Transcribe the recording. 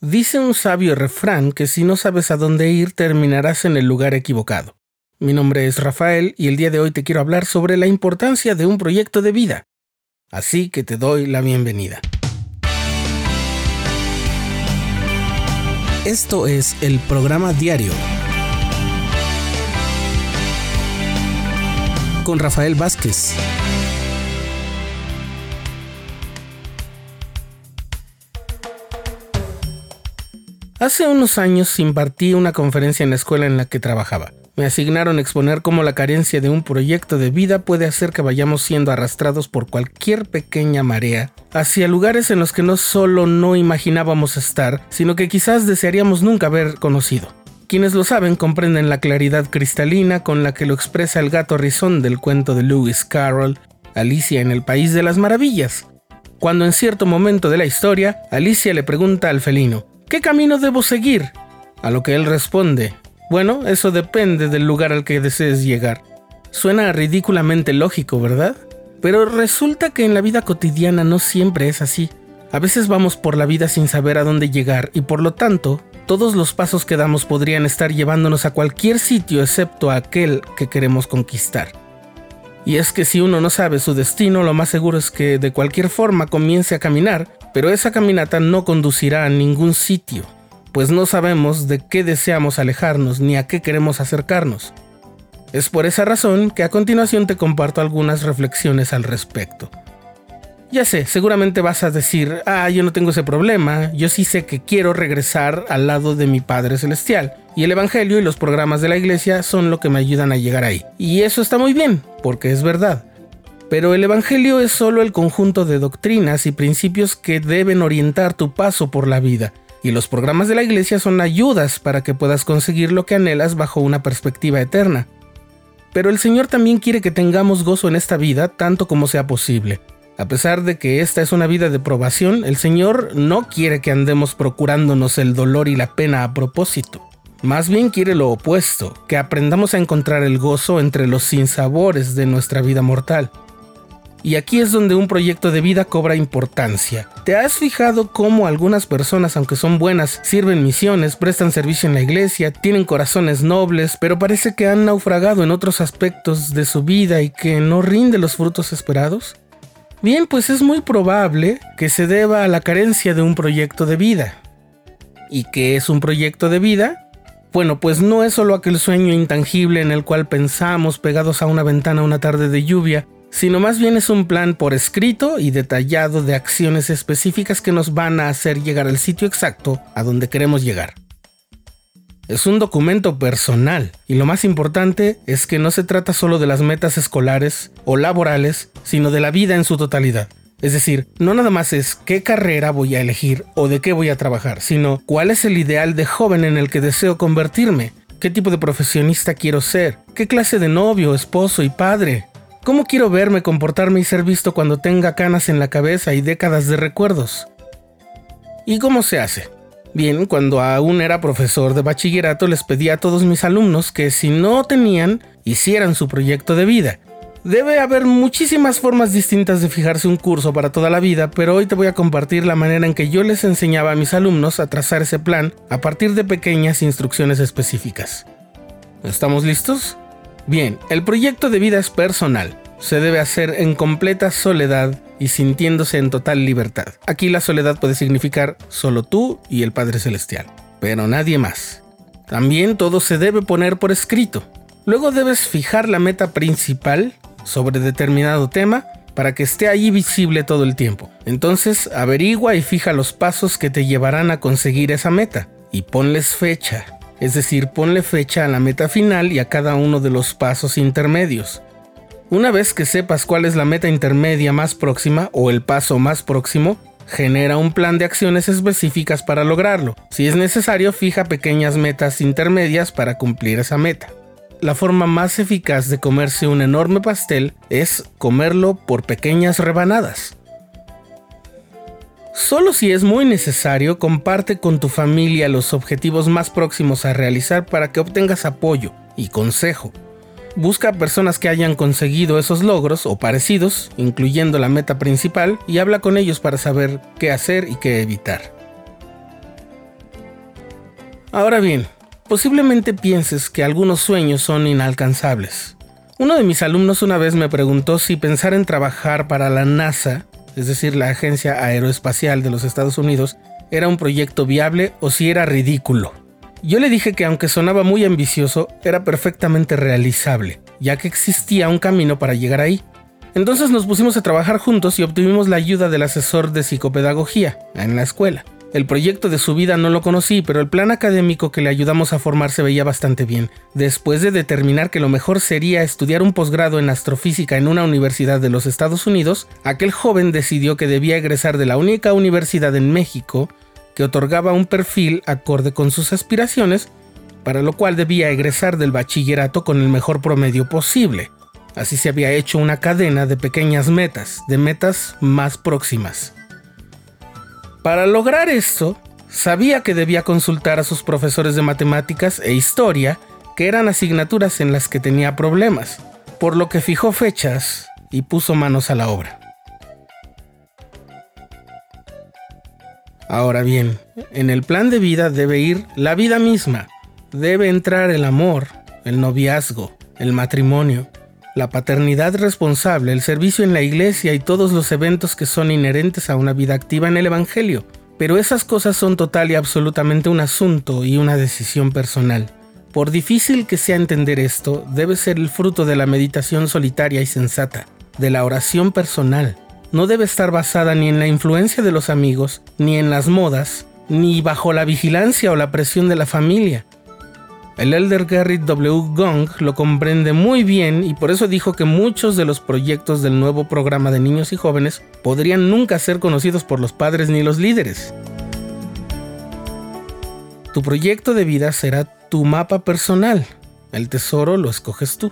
Dice un sabio refrán que si no sabes a dónde ir terminarás en el lugar equivocado. Mi nombre es Rafael y el día de hoy te quiero hablar sobre la importancia de un proyecto de vida. Así que te doy la bienvenida. Esto es el programa diario con Rafael Vázquez. Hace unos años impartí una conferencia en la escuela en la que trabajaba. Me asignaron exponer cómo la carencia de un proyecto de vida puede hacer que vayamos siendo arrastrados por cualquier pequeña marea hacia lugares en los que no solo no imaginábamos estar, sino que quizás desearíamos nunca haber conocido. Quienes lo saben comprenden la claridad cristalina con la que lo expresa el gato rizón del cuento de Lewis Carroll, Alicia en el País de las Maravillas, cuando en cierto momento de la historia, Alicia le pregunta al felino, ¿Qué camino debo seguir? A lo que él responde, bueno, eso depende del lugar al que desees llegar. Suena ridículamente lógico, ¿verdad? Pero resulta que en la vida cotidiana no siempre es así. A veces vamos por la vida sin saber a dónde llegar y por lo tanto, todos los pasos que damos podrían estar llevándonos a cualquier sitio excepto a aquel que queremos conquistar. Y es que si uno no sabe su destino, lo más seguro es que de cualquier forma comience a caminar pero esa caminata no conducirá a ningún sitio, pues no sabemos de qué deseamos alejarnos ni a qué queremos acercarnos. Es por esa razón que a continuación te comparto algunas reflexiones al respecto. Ya sé, seguramente vas a decir, ah, yo no tengo ese problema, yo sí sé que quiero regresar al lado de mi Padre Celestial, y el Evangelio y los programas de la iglesia son lo que me ayudan a llegar ahí. Y eso está muy bien, porque es verdad. Pero el Evangelio es solo el conjunto de doctrinas y principios que deben orientar tu paso por la vida, y los programas de la Iglesia son ayudas para que puedas conseguir lo que anhelas bajo una perspectiva eterna. Pero el Señor también quiere que tengamos gozo en esta vida tanto como sea posible. A pesar de que esta es una vida de probación, el Señor no quiere que andemos procurándonos el dolor y la pena a propósito. Más bien quiere lo opuesto, que aprendamos a encontrar el gozo entre los sinsabores de nuestra vida mortal. Y aquí es donde un proyecto de vida cobra importancia. ¿Te has fijado cómo algunas personas, aunque son buenas, sirven misiones, prestan servicio en la iglesia, tienen corazones nobles, pero parece que han naufragado en otros aspectos de su vida y que no rinde los frutos esperados? Bien, pues es muy probable que se deba a la carencia de un proyecto de vida. ¿Y qué es un proyecto de vida? Bueno, pues no es solo aquel sueño intangible en el cual pensamos pegados a una ventana una tarde de lluvia sino más bien es un plan por escrito y detallado de acciones específicas que nos van a hacer llegar al sitio exacto a donde queremos llegar. Es un documento personal y lo más importante es que no se trata solo de las metas escolares o laborales, sino de la vida en su totalidad. Es decir, no nada más es qué carrera voy a elegir o de qué voy a trabajar, sino cuál es el ideal de joven en el que deseo convertirme, qué tipo de profesionista quiero ser, qué clase de novio, esposo y padre, ¿Cómo quiero verme, comportarme y ser visto cuando tenga canas en la cabeza y décadas de recuerdos? ¿Y cómo se hace? Bien, cuando aún era profesor de bachillerato les pedí a todos mis alumnos que si no tenían, hicieran su proyecto de vida. Debe haber muchísimas formas distintas de fijarse un curso para toda la vida, pero hoy te voy a compartir la manera en que yo les enseñaba a mis alumnos a trazar ese plan a partir de pequeñas instrucciones específicas. ¿Estamos listos? Bien, el proyecto de vida es personal. Se debe hacer en completa soledad y sintiéndose en total libertad. Aquí la soledad puede significar solo tú y el Padre Celestial, pero nadie más. También todo se debe poner por escrito. Luego debes fijar la meta principal sobre determinado tema para que esté ahí visible todo el tiempo. Entonces averigua y fija los pasos que te llevarán a conseguir esa meta y ponles fecha es decir, ponle fecha a la meta final y a cada uno de los pasos intermedios. Una vez que sepas cuál es la meta intermedia más próxima o el paso más próximo, genera un plan de acciones específicas para lograrlo. Si es necesario, fija pequeñas metas intermedias para cumplir esa meta. La forma más eficaz de comerse un enorme pastel es comerlo por pequeñas rebanadas. Solo si es muy necesario, comparte con tu familia los objetivos más próximos a realizar para que obtengas apoyo y consejo. Busca personas que hayan conseguido esos logros o parecidos, incluyendo la meta principal, y habla con ellos para saber qué hacer y qué evitar. Ahora bien, posiblemente pienses que algunos sueños son inalcanzables. Uno de mis alumnos una vez me preguntó si pensar en trabajar para la NASA, es decir, la Agencia Aeroespacial de los Estados Unidos, era un proyecto viable o si era ridículo. Yo le dije que aunque sonaba muy ambicioso, era perfectamente realizable, ya que existía un camino para llegar ahí. Entonces nos pusimos a trabajar juntos y obtuvimos la ayuda del asesor de psicopedagogía en la escuela. El proyecto de su vida no lo conocí, pero el plan académico que le ayudamos a formar se veía bastante bien. Después de determinar que lo mejor sería estudiar un posgrado en astrofísica en una universidad de los Estados Unidos, aquel joven decidió que debía egresar de la única universidad en México que otorgaba un perfil acorde con sus aspiraciones, para lo cual debía egresar del bachillerato con el mejor promedio posible. Así se había hecho una cadena de pequeñas metas, de metas más próximas. Para lograr esto, sabía que debía consultar a sus profesores de matemáticas e historia, que eran asignaturas en las que tenía problemas, por lo que fijó fechas y puso manos a la obra. Ahora bien, en el plan de vida debe ir la vida misma, debe entrar el amor, el noviazgo, el matrimonio, la paternidad responsable, el servicio en la iglesia y todos los eventos que son inherentes a una vida activa en el Evangelio. Pero esas cosas son total y absolutamente un asunto y una decisión personal. Por difícil que sea entender esto, debe ser el fruto de la meditación solitaria y sensata, de la oración personal. No debe estar basada ni en la influencia de los amigos, ni en las modas, ni bajo la vigilancia o la presión de la familia, el elder Garrett W. Gong lo comprende muy bien y por eso dijo que muchos de los proyectos del nuevo programa de niños y jóvenes podrían nunca ser conocidos por los padres ni los líderes. Tu proyecto de vida será tu mapa personal. El tesoro lo escoges tú.